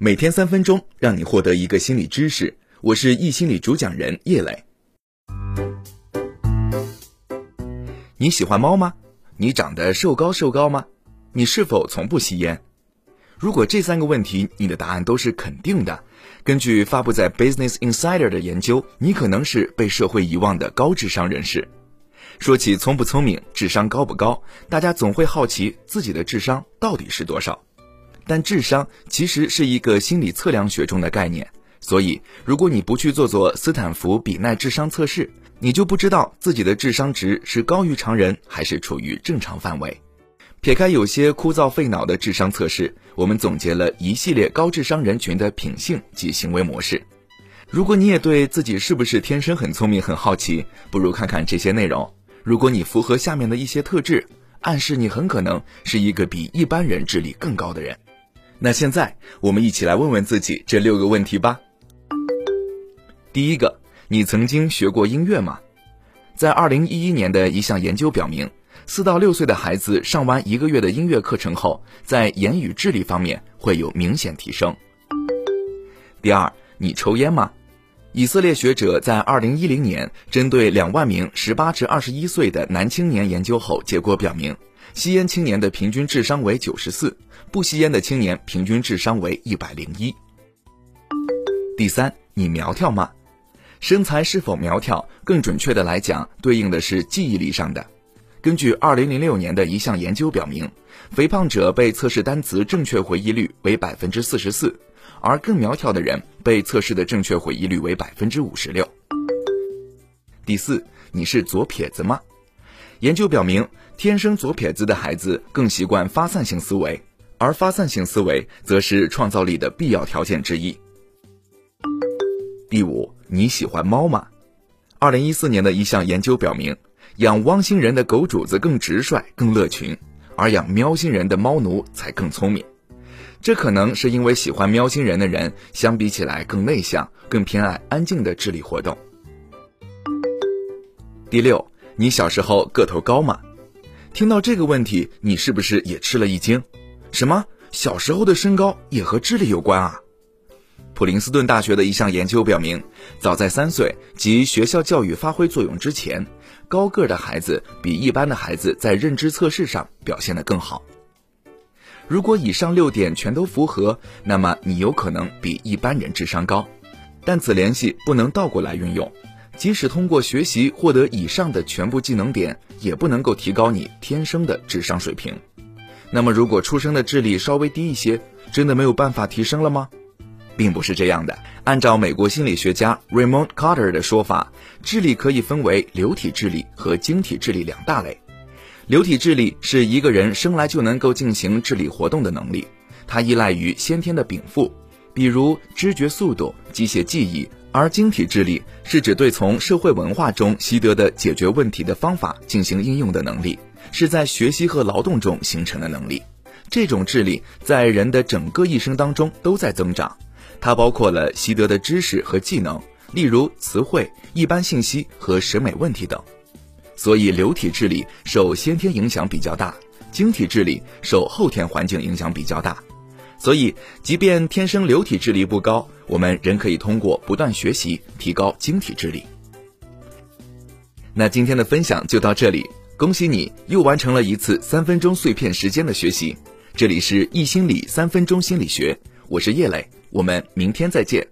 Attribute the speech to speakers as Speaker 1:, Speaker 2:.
Speaker 1: 每天三分钟，让你获得一个心理知识。我是易心理主讲人叶磊。你喜欢猫吗？你长得瘦高瘦高吗？你是否从不吸烟？如果这三个问题你的答案都是肯定的，根据发布在 Business Insider 的研究，你可能是被社会遗忘的高智商人士。说起聪不聪明、智商高不高，大家总会好奇自己的智商到底是多少。但智商其实是一个心理测量学中的概念，所以如果你不去做做斯坦福比奈智商测试，你就不知道自己的智商值是高于常人还是处于正常范围。撇开有些枯燥费脑的智商测试，我们总结了一系列高智商人群的品性及行为模式。如果你也对自己是不是天生很聪明很好奇，不如看看这些内容。如果你符合下面的一些特质，暗示你很可能是一个比一般人智力更高的人。那现在我们一起来问问自己这六个问题吧。第一个，你曾经学过音乐吗？在二零一一年的一项研究表明。四到六岁的孩子上完一个月的音乐课程后，在言语智力方面会有明显提升。第二，你抽烟吗？以色列学者在二零一零年针对两万名十八至二十一岁的男青年研究后，结果表明，吸烟青年的平均智商为九十四，不吸烟的青年平均智商为一百零一。第三，你苗条吗？身材是否苗条，更准确的来讲，对应的是记忆力上的。根据2006年的一项研究表明，肥胖者被测试单词正确回忆率为百分之四十四，而更苗条的人被测试的正确回忆率为百分之五十六。第四，你是左撇子吗？研究表明，天生左撇子的孩子更习惯发散性思维，而发散性思维则是创造力的必要条件之一。第五，你喜欢猫吗？2014年的一项研究表明。养汪星人的狗主子更直率、更乐群，而养喵星人的猫奴才更聪明。这可能是因为喜欢喵星人的人相比起来更内向，更偏爱安静的智力活动。第六，你小时候个头高吗？听到这个问题，你是不是也吃了一惊？什么？小时候的身高也和智力有关啊？普林斯顿大学的一项研究表明，早在三岁及学校教育发挥作用之前，高个的孩子比一般的孩子在认知测试上表现得更好。如果以上六点全都符合，那么你有可能比一般人智商高。但此联系不能倒过来运用，即使通过学习获得以上的全部技能点，也不能够提高你天生的智商水平。那么，如果出生的智力稍微低一些，真的没有办法提升了吗？并不是这样的。按照美国心理学家 Raymond Carter 的说法，智力可以分为流体智力和晶体智力两大类。流体智力是一个人生来就能够进行智力活动的能力，它依赖于先天的禀赋，比如知觉速度、机械记忆；而晶体智力是指对从社会文化中习得的解决问题的方法进行应用的能力，是在学习和劳动中形成的能力。这种智力在人的整个一生当中都在增长。它包括了习得的知识和技能，例如词汇、一般信息和审美问题等。所以，流体智力受先天影响比较大，晶体智力受后天环境影响比较大。所以，即便天生流体智力不高，我们仍可以通过不断学习提高晶体智力。那今天的分享就到这里，恭喜你又完成了一次三分钟碎片时间的学习。这里是易心理三分钟心理学，我是叶磊。我们明天再见。